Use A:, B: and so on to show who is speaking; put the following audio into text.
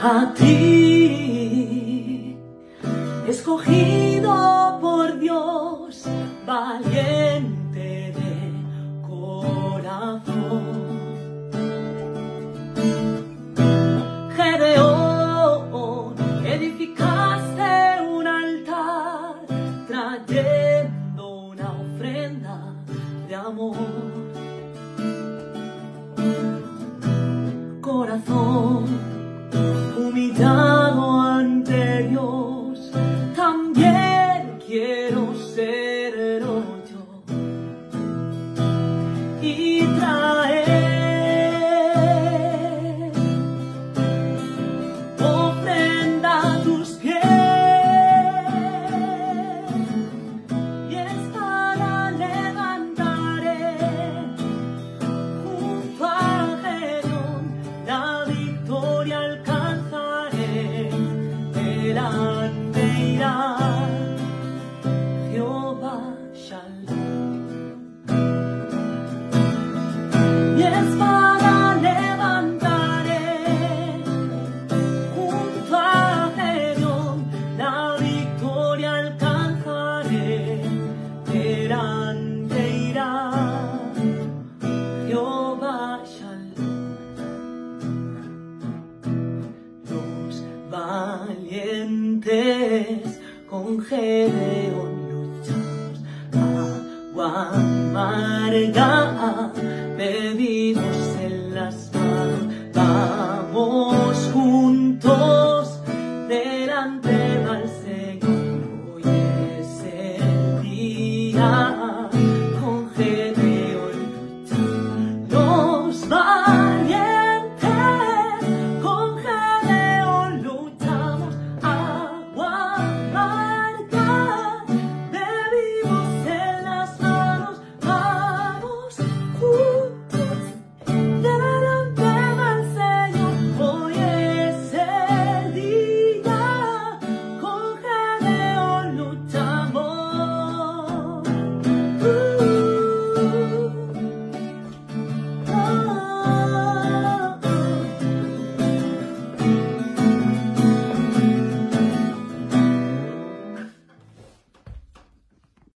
A: A ti, escogido por Dios, valiente de corazón. Gedeón, edificaste un altar trayendo una ofrenda de amor. un gedeón luchar agua amarga